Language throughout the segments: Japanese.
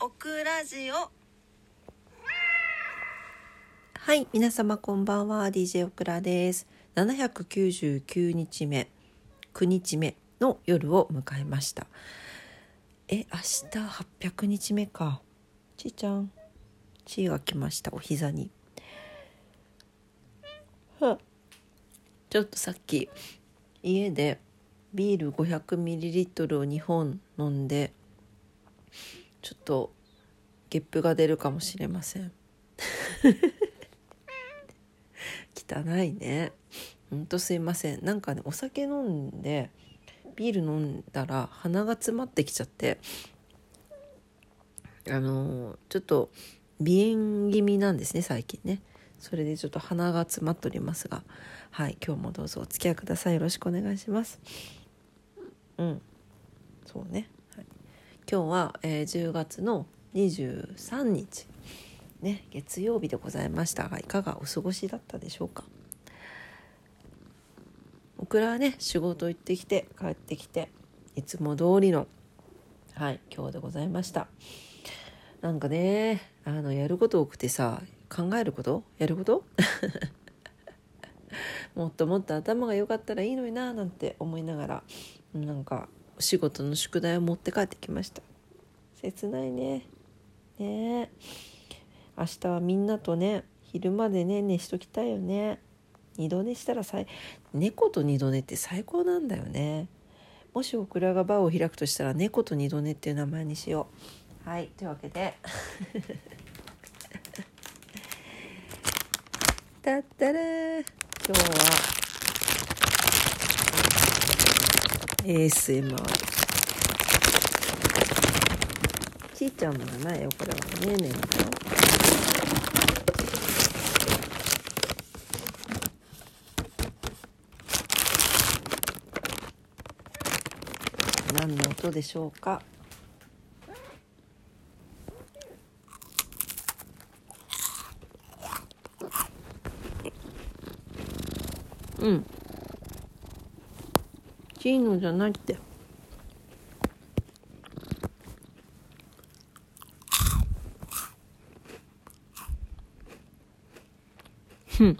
オクラジオ。はい皆様こんばんは。DJ オクラです。799日目9日目の夜を迎えました。え明日800日目か。ちーちゃんちーが来ましたお膝に。ちょっとさっき家でビール 500ml を2本飲んでちょっとゲップが出るかもしれません。汚いね。ほんとすいません。なんかねお酒飲んでビール飲んだら鼻が詰まってきちゃってあの、ちょっと鼻炎気味なんですね最近ね。それでちょっと鼻が詰まっておりますが。はい今日もどうぞお付き合いください。よろしくお願いします。うん。そうね、今日は、えー、10月の23日ね月曜日でございました。がいかがお過ごしだったでしょうか？僕らはね仕事行ってきて帰ってきていつも通りのはい今日でございました。なんかねあのやること多くてさ考えること？やること？もっともっと頭が良かったらいいのにななんて思いながらなんかお仕事の宿題を持って帰ってきました。切ないね。ね。明日はみんなとね昼までね寝しときたいよね。二度寝したら最猫と二度寝って最高なんだよね。もしオクラがバーを開くとしたら猫と二度寝っていう名前にしよう。はいというわけで。だったら今日は ASMR ちーちゃんのじゃないよこれはねえねえの何の音でしょうか？チーノじゃないって。ふん。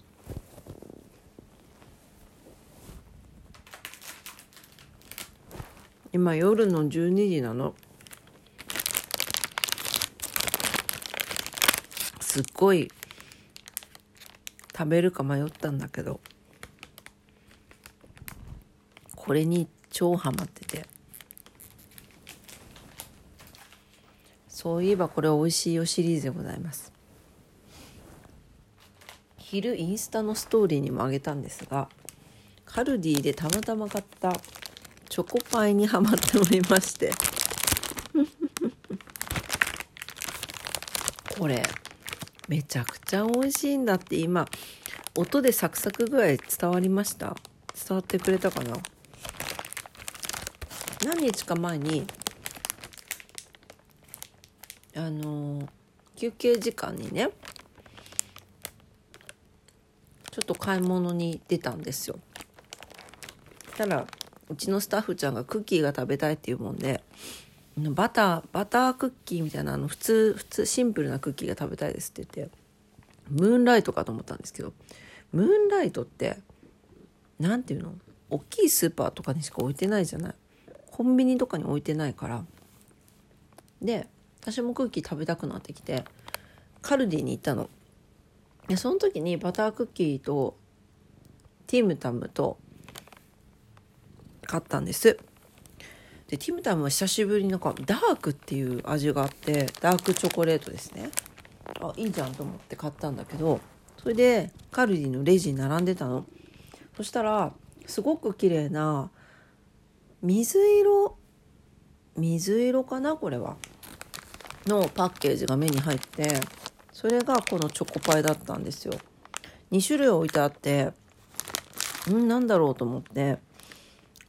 今夜の12時なの。すっごい食べるか迷ったんだけど。これに超ハマってて。そういえばこれ美味しいよシリーズでございます。昼インスタのストーリーにもあげたんですがカルディでたまたま買ったチョコパイにはまっておりまして。これめちゃくちゃ美味しいんだって今音でサクサク具合伝わりました？伝わってくれたかな？何日か前にあの休憩時間にねちょっと買い物に出たんですよ。たらうちのスタッフちゃんがクッキーが食べたいっていうもんでバターバタークッキーみたいなあの普通普通シンプルなクッキーが食べたいですって言ってムーンライトかと思ったんですけどムーンライトって何ていうの？大きいスーパーとかにしか置いてないじゃないコンビニとかに置いてないから。で私もクッキー食べたくなってきてカルディに行ったの。でその時にバタークッキーとティムタムと買ったんです。でティムタムは久しぶりになんかダークっていう味があってダークチョコレートですね。あいいじゃんと思って買ったんだけどそれでカルディのレジに並んでたの。そしたらすごく綺麗な水色？水色かな？これは。のパッケージが目に入ってそれがこのチョコパイだったんですよ。2種類置いてあってうんなんだろうと思って。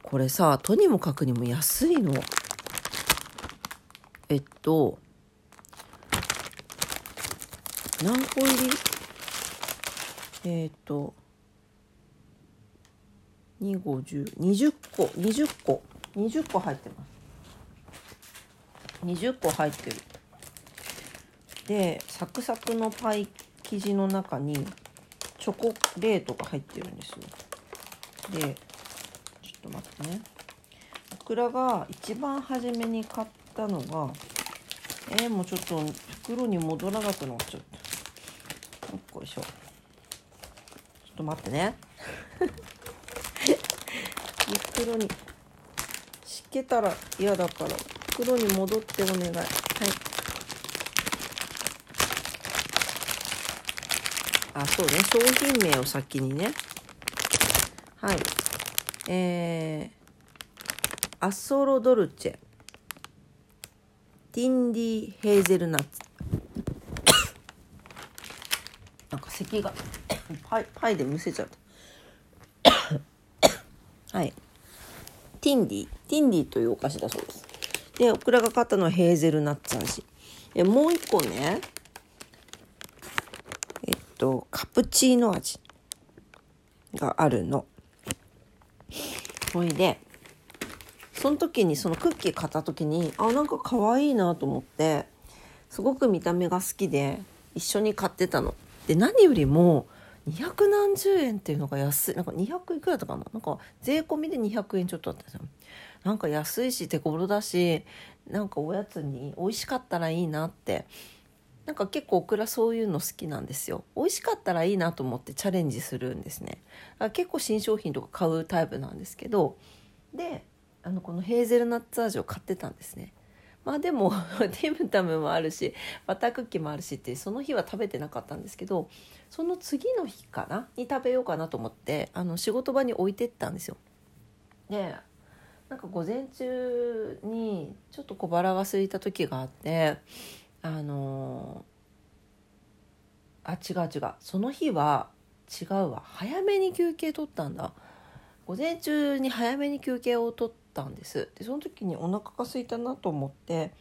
これさとにもかくにも安いの。えっと何個入り？えっと25020個20個20個入ってます。20個入ってる。でサクサクのパイ生地の中にチョコレートが入ってるんですよ。でちょっと待ってね。オクラが一番初めに買ったのがえー、もうちょっと袋に戻らなくなっちゃった。よいしょ。ちょっと待ってね。袋に。湿気たら嫌だから。袋に戻ってお願い。はい。あそうね。商品名を先にね。はい。えー、アッソロドルチェ。ティンディヘーゼルナッツ。なんか咳が。パイパイでむせちゃったはい。ティンディ。ティンディというお菓子だそうです。でオクラが買ったのはヘーゼルナッツ味。でもう一個ね。えっとカプチーノ味。があるの。それでその時にそのクッキー買った時にあなんか可愛いなと思ってすごく見た目が好きで一緒に買ってたの。で何よりも200何十円っていうのが安い。なんか200いくらとかななんか税込みで200円ちょっとあったんですよ。なんか安いし手頃だしなんかおやつに美味しかったらいいなって。なんか結構オクラそういうの好きなんですよ。美味しかったらいいなと思ってチャレンジするんですね。結構新商品とか買うタイプなんですけど。であのこのヘーゼルナッツ味を買ってたんですね。まあでも テムタムもあるしバタークッキーもあるしってその日は食べてなかったんですけどその次の日かなに食べようかなと思ってあの仕事場に置いてったんですよ。でなんか午前中にちょっと小腹が空いた時があってあのあ違う違う。その日は違うわ。早めに休憩取ったんだ。午前中に早めに休憩を取ったんです。でその時にお腹が空いたなと思って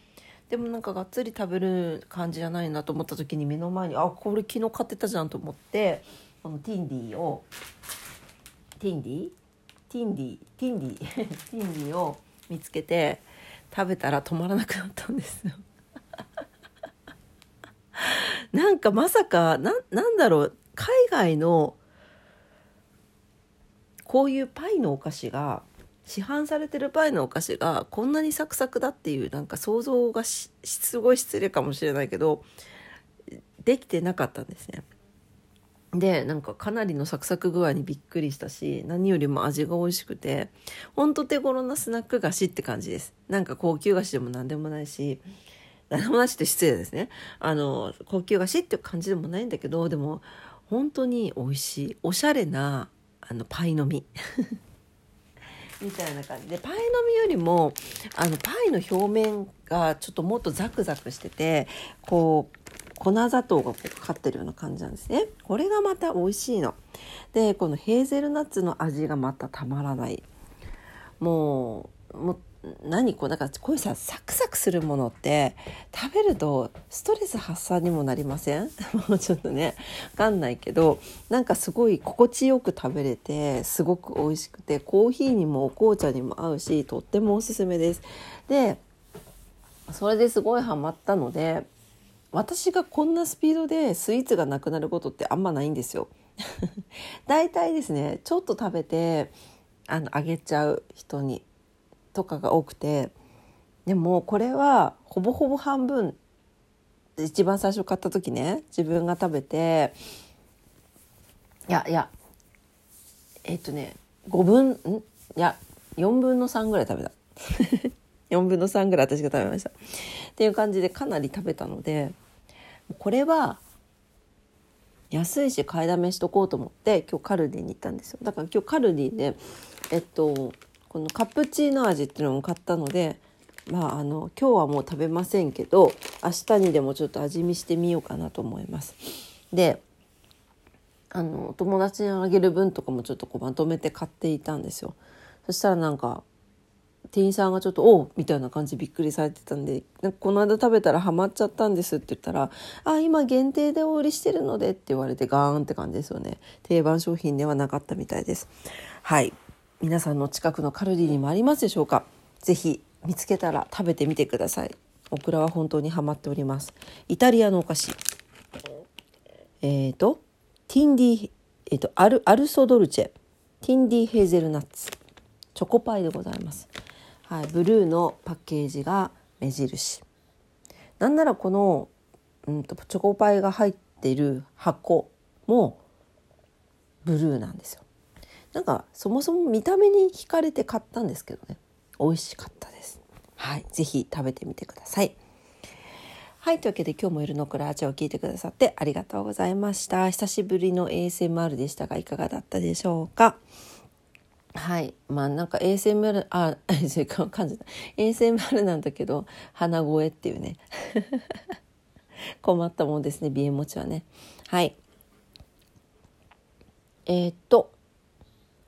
でもなんかがっつり食べる感じじゃないなと思った時に目の前にあこれ昨日買ってたじゃんと思ってこのティンディーをティンディティンディティンディ ティンディを見つけて食べたら止まらなくなったんですよ。なんかまさかななんだろう海外のこういうパイのお菓子が市販されてるパイのお菓子がこんなにサクサクだっていうなんか想像がすごい失礼かもしれないけどできてなかったんですね。でなんかかなりのサクサク具合にびっくりしたし何よりも味が美味しくてほんと手頃なスナック菓子って感じです。なんか高級菓子でも何でもないし何でもないしって失礼ですね。あの高級菓子って感じでもないんだけどでも本当に美味しいおしゃれなあのパイの実。みたいな感じ。でパイの実よりもあのパイの表面がちょっともっとザクザクしててこう粉砂糖がこうかかってるような感じなんですね。これがまた美味しいの。でこのヘーゼルナッツの味がまたたまらない。もうもう何こうだかこういうさサクサクするものって食べるとストレス発散にもなりません？もうちょっとね分かんないけどなんかすごい心地よく食べれてすごく美味しくてコーヒーにもお紅茶にも合うしとってもおすすめです。でそれですごいハマったので私がこんなスピードでスイーツがなくなることってあんまないんですよ。だいたいですねちょっと食べてあのあげちゃう人にとかが多くてでもこれはほぼほぼ半分一番最初買った時ね自分が食べていやいやえっとね5分ん？いや4分の3ぐらい食べた。4分の3ぐらい私が食べました。っていう感じでかなり食べたのでこれは安いし買いだめしとこうと思って今日カルディに行ったんですよ。だから今日カルディでえっとこのカプチーノ味っていうのも買ったのでまああの今日はもう食べませんけど明日にでもちょっと味見してみようかなと思います。であの友達にあげる分とかもちょっとこうまとめて買っていたんですよ。そしたらなんか店員さんがちょっと「おう」みたいな感じびっくりされてたんで「なんかこの間食べたらハマっちゃったんです」って言ったら「あ今限定でお売りしてるので」って言われてガーンって感じですよね定番商品ではなかったみたいですはい皆さんの近くのカルディにもありますでしょうか？ぜひ見つけたら食べてみてください。オクラは本当にハマっております。イタリアのお菓子。えっ、ー、とティンディえっ、ー、とアルアルソドルチェ。ティンディヘーゼルナッツ。チョコパイでございます。はいブルーのパッケージが目印。なんならこの、うんと、チョコパイが入っている箱もブルーなんですよ。なんかそもそも見た目に惹かれて買ったんですけどね。美味しかったです。はい。是非食べてみてください。はい。というわけで今日も夜のクラーチャを聞いてくださってありがとうございました。久しぶりの ASMR でしたがいかがだったでしょうか？はい。まあなんか ASMR あ 感じた。ASMR なんだけど鼻声っていうね。困ったもんですね鼻炎持ちはね。はい。えー、っと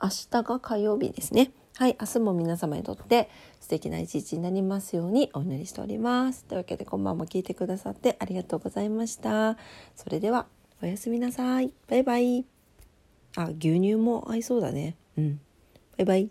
明日が火曜日ですね。はい明日も皆様にとって素敵な一日になりますようにお祈りしております。というわけでこんばんも聞いてくださってありがとうございました。それではおやすみなさい。バイバイ。あ牛乳も合いそうだね。うん。バイバイ。